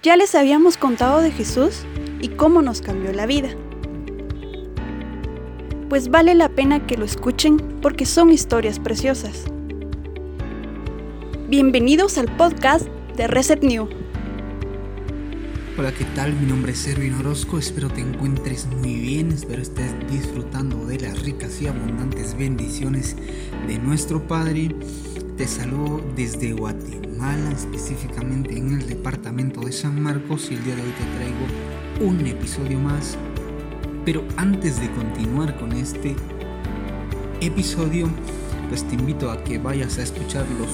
Ya les habíamos contado de Jesús y cómo nos cambió la vida. Pues vale la pena que lo escuchen porque son historias preciosas. Bienvenidos al podcast de Reset New. Hola, ¿qué tal? Mi nombre es Erwin Orozco, espero te encuentres muy bien, espero estés disfrutando de las ricas y abundantes bendiciones de nuestro Padre. Te saludo desde Guatemala, específicamente en el departamento de San Marcos y el día de hoy te traigo un episodio más. Pero antes de continuar con este episodio, pues te invito a que vayas a escuchar los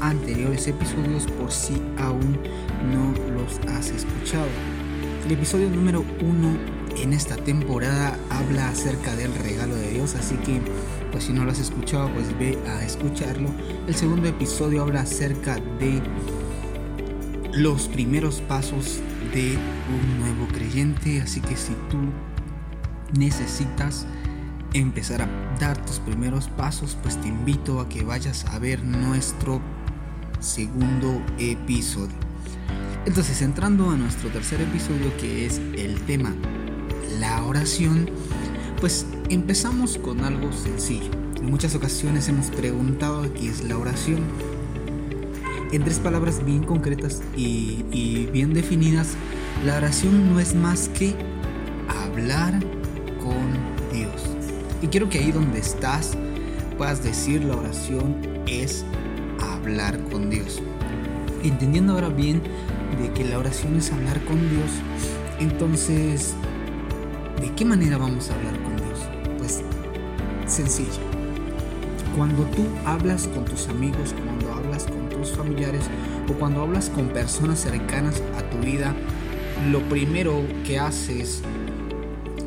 anteriores episodios por si aún no los has escuchado. El episodio número uno en esta temporada habla acerca del regalo de Dios, así que pues si no lo has escuchado, pues ve a escucharlo. El segundo episodio habla acerca de los primeros pasos de un nuevo creyente, así que si tú necesitas empezar a dar tus primeros pasos, pues te invito a que vayas a ver nuestro segundo episodio. Entonces, entrando a nuestro tercer episodio que es el tema la oración, pues empezamos con algo sencillo. En muchas ocasiones hemos preguntado qué es la oración. En tres palabras bien concretas y, bien definidas, la oración no es más que hablar con Dios. Y quiero que ahí donde estás puedas decir la oración es hablar con Dios. Entendiendo ahora bien de que la oración es hablar con Dios, entonces, ¿de qué manera vamos a hablar con Dios? Pues sencillo. Cuando tú hablas con tus amigos, cuando hablas con tus familiares o cuando hablas con personas cercanas a tu vida, lo primero que haces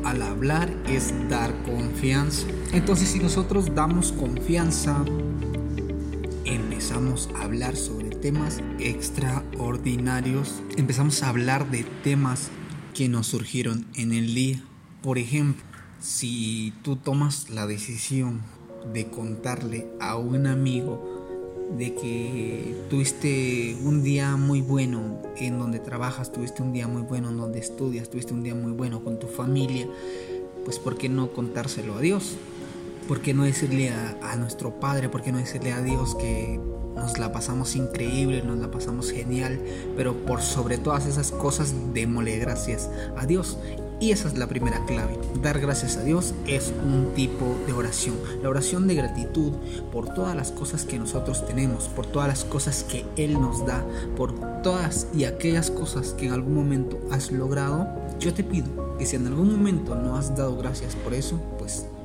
al hablar es dar confianza. Entonces si nosotros damos confianza, empezamos a hablar sobre temas extraordinarios, empezamos a hablar de temas que nos surgieron en el día. Por ejemplo, si tú tomas la decisión de contarle a un amigo de que tuviste un día muy bueno en donde trabajas, tuviste un día muy bueno en donde estudias, tuviste un día muy bueno con tu familia, pues ¿por qué no contárselo a Dios? ¿Por qué no decirle a, nuestro Padre? ¿Por qué no decirle a Dios que nos la pasamos increíble, nos la pasamos genial, pero por sobre todas esas cosas démosle gracias a Dios y esa es la primera clave. Dar gracias a Dios es un tipo de oración. La oración de gratitud por todas las cosas que nosotros tenemos, por todas las cosas que Él nos da, por todas y aquellas cosas que en algún momento has logrado. Yo te pido que si en algún momento no has dado gracias por eso,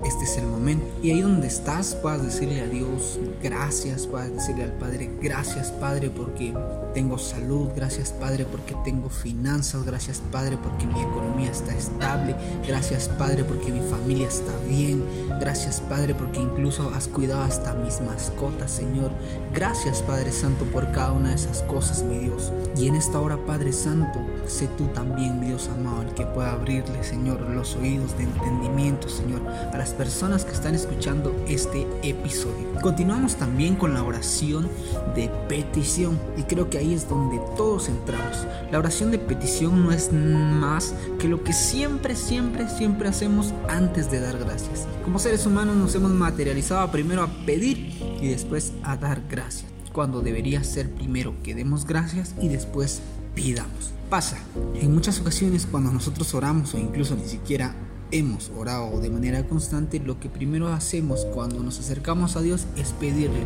este es el momento. Y ahí donde estás, puedas decirle a Dios gracias, puedas decirle al Padre gracias Padre porque tengo salud, gracias Padre porque tengo finanzas, gracias Padre porque mi economía está estable, gracias Padre porque mi familia está bien, gracias Padre porque incluso has cuidado hasta mis mascotas, Señor. Gracias Padre Santo por cada una de esas cosas, mi Dios. Y en esta hora, Padre Santo, sé tú también, Dios amado, el que pueda abrirle, Señor, los oídos de entendimiento, Señor, a las personas que están escuchando este episodio. Continuamos también con la oración de petición y creo que ahí es donde todos entramos. La oración de petición no es más que lo que siempre, siempre, siempre hacemos antes de dar gracias. Como seres humanos nos hemos materializado primero a pedir y después a dar gracias, cuando debería ser primero que demos gracias y después pidamos. Pasa, en muchas ocasiones cuando nosotros oramos o incluso ni siquiera hemos orado de manera constante, lo que primero hacemos cuando nos acercamos a Dios es pedirle.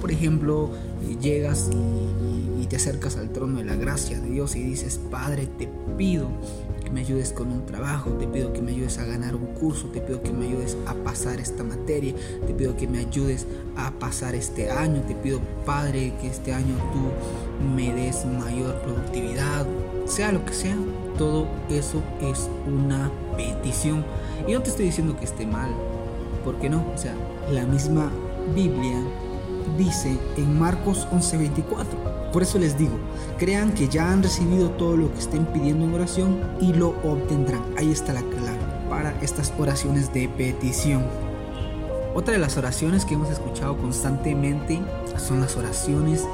Por ejemplo, eh, llegas y, y, te acercas al trono de la gracia de Dios y dices, Padre, te pido que me ayudes con un trabajo, te pido que me ayudes a ganar un curso, te pido que me ayudes a pasar esta materia, te pido que me ayudes a pasar este año, te pido, Padre, que este año tú me des mayor productividad, sea lo que sea, todo eso es una petición. Y no te estoy diciendo que esté mal, porque no? O sea, la misma Biblia dice en Marcos 11:24. Por eso les digo, crean que ya han recibido todo lo que estén pidiendo en oración y lo obtendrán. Ahí está la clave para estas oraciones de petición. Otra de las oraciones que hemos escuchado constantemente son las oraciones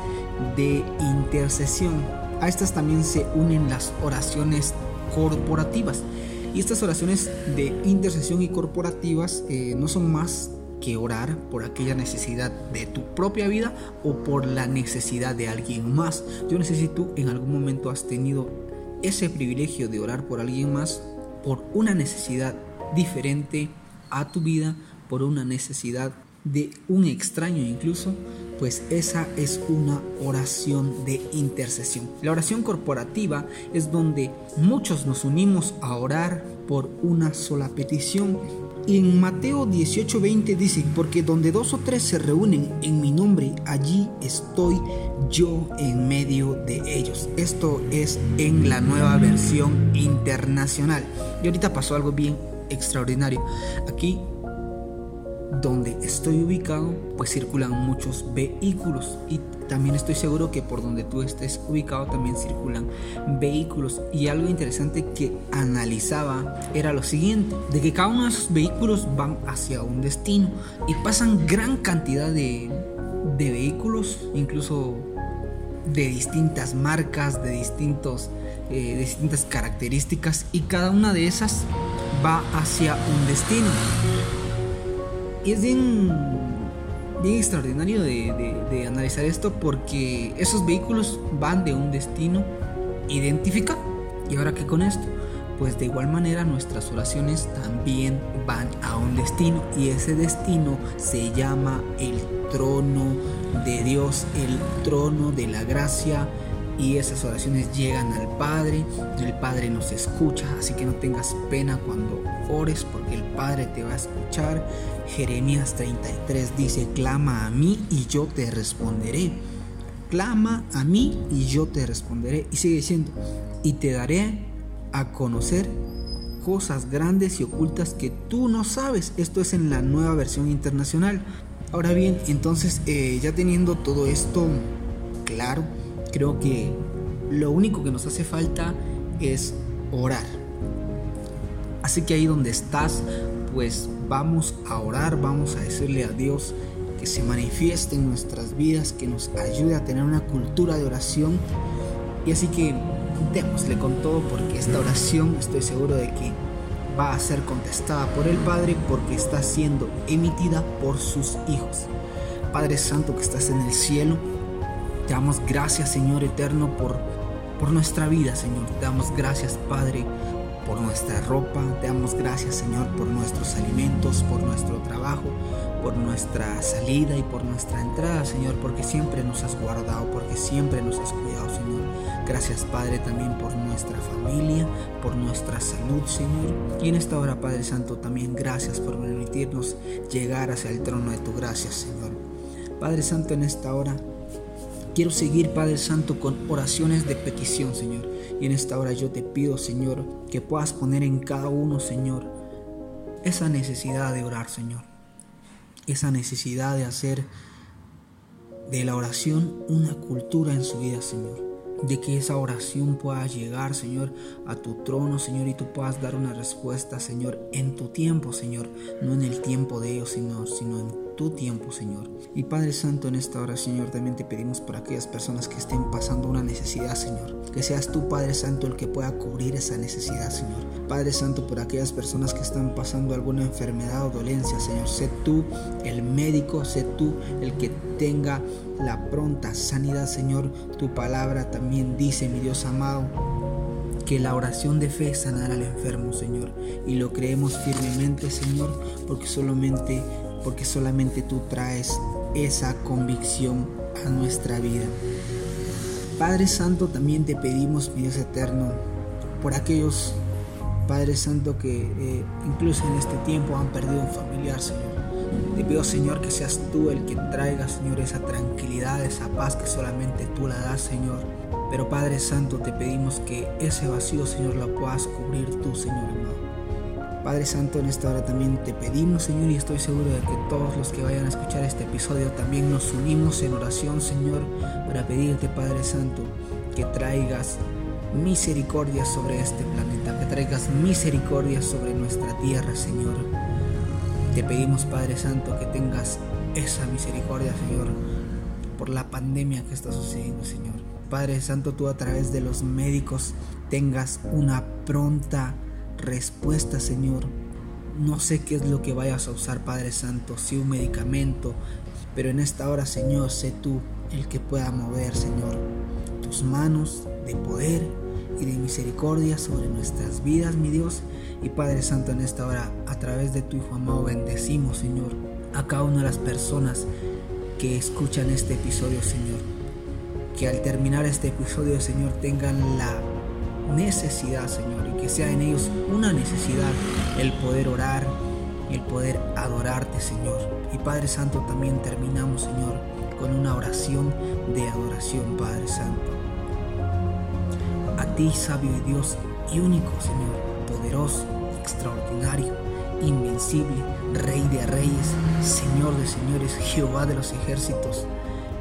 de intercesión A estas también se unen las oraciones corporativas. Y estas oraciones de intercesión y corporativas eh, no son más que orar por aquella necesidad de tu propia vida o por la necesidad de alguien más. Yo no sé si tú en algún momento has tenido ese privilegio de orar por alguien más, por una necesidad diferente a tu vida, por una necesidad de un extraño incluso, pues esa es una oración de intercesión. La oración corporativa es donde muchos nos unimos a orar por una sola petición. Y en Mateo 18:20 dice, porque donde dos o tres se reúnen en mi nombre, allí estoy yo en medio de ellos. Esto es en la nueva versión internacional. Y ahorita pasó algo bien extraordinario. Aquí donde estoy ubicado, pues circulan muchos vehículos y también estoy seguro que por donde tú estés ubicado también circulan vehículos. Y algo interesante que analizaba era lo siguiente, de que cada uno de esos vehículos van hacia un destino y pasan gran cantidad de, vehículos, incluso de distintas marcas, de, distintos, eh, distintas características y cada una de esas va hacia un destino. Es bien, bien extraordinario de, analizar esto porque esos vehículos van de un destino identificado. ¿Y ahora qué con esto? Pues de igual manera nuestras oraciones también van a un destino y ese destino se llama el trono de Dios, el trono de la gracia, y esas oraciones llegan al Padre, el Padre nos escucha, así que no tengas pena cuando ores porque el Padre te va a escuchar. Jeremías 33 dice, clama a mí y yo te responderé. Clama a mí y yo te responderé. Y sigue diciendo, y te daré a conocer cosas grandes y ocultas que tú no sabes. Esto es en la nueva versión internacional. Ahora bien, entonces eh, ya teniendo todo esto claro, Creo que lo único que nos hace falta es orar. Así que ahí donde estás, pues vamos a orar, vamos a decirle a Dios que se manifieste en nuestras vidas, que nos ayude a tener una cultura de oración. Y así que démosle con todo porque esta oración estoy seguro de que va a ser contestada por el Padre porque está siendo emitida por sus hijos. Padre Santo que estás en el cielo, te damos gracias, Señor eterno, por, por nuestra vida, Señor. Te damos gracias, Padre, por nuestra ropa. Te damos gracias, Señor, por nuestros alimentos, por nuestro trabajo, por nuestra salida y por nuestra entrada, Señor, porque siempre nos has guardado, porque siempre nos has cuidado, Señor. Gracias, Padre, también por nuestra familia, por nuestra salud, Señor. Y en esta hora, Padre Santo, también gracias por permitirnos llegar hacia el trono de tu gracia, Señor. Padre Santo, en esta hora Quiero seguir, Padre Santo, con oraciones de petición, Señor. Y en esta hora yo te pido, Señor, que puedas poner en cada uno, Señor, esa necesidad de orar, Señor. Esa necesidad de hacer de la oración una cultura en su vida, Señor de que esa oración pueda llegar, Señor, a tu trono, Señor, y tú puedas dar una respuesta, Señor, en tu tiempo, Señor, no en el tiempo de ellos, sino, sino en tu tiempo, Señor. Y Padre Santo, en esta hora, Señor, también te pedimos por aquellas personas que estén pasando una necesidad, Señor. Que seas tú, Padre Santo, el que pueda cubrir esa necesidad, Señor. Padre Santo, por aquellas personas que están pasando alguna enfermedad o dolencia, Señor. Sé tú el médico, sé tú el que tenga la pronta sanidad, Señor. Tu palabra también dice, mi Dios amado, que la oración de fe sanará al enfermo, Señor. Y lo creemos firmemente, Señor, porque solamente, porque solamente tú traes esa convicción a nuestra vida. Padre Santo, también te pedimos, mi Dios eterno, por aquellos Padre Santo que eh, incluso en este tiempo han perdido un familiar, Señor. Te pido, Señor, que seas tú el que traiga, Señor, esa tranquilidad, esa paz que solamente tú la das, Señor. Pero Padre Santo, te pedimos que ese vacío, Señor, lo puedas cubrir tú, Señor. Padre Santo, en esta hora también te pedimos, Señor, y estoy seguro de que todos los que vayan a escuchar este episodio también nos unimos en oración, Señor, para pedirte, Padre Santo, que traigas misericordia sobre este planeta, que traigas misericordia sobre nuestra tierra, Señor te pedimos, Padre Santo, que tengas esa misericordia, Señor, por la pandemia que está sucediendo, Señor. Padre Santo, tú a través de los médicos tengas una pronta respuesta, Señor. No sé qué es lo que vayas a usar, Padre Santo, si un medicamento, pero en esta hora, Señor, sé tú el que pueda mover, Señor, tus manos de poder y de misericordia sobre nuestras vidas, mi Dios. Y Padre Santo, en esta hora, a través de tu Hijo amado, bendecimos, Señor, a cada una de las personas que escuchan este episodio, Señor. Que al terminar este episodio, Señor, tengan la necesidad, Señor, que sea en ellos una necesidad el poder orar, el poder adorarte, Señor. Y Padre Santo, también terminamos, Señor, con una oración de adoración, Padre Santo. A ti, sabio y Dios y único, Señor, poderoso, extraordinario, invencible, Rey de reyes, Señor de señores, Jehová de los ejércitos.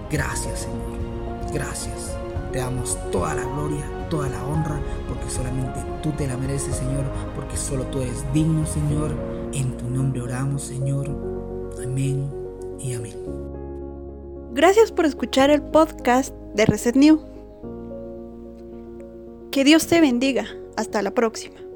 Gracias, Señor. Gracias. Te damos toda la gloria, toda la honra, porque solamente tú te la mereces, Señor, porque solo tú eres digno, Señor. En tu nombre oramos, Señor. Amén y amén. Gracias por escuchar el podcast de Reset New. Que Dios te bendiga. Hasta la próxima.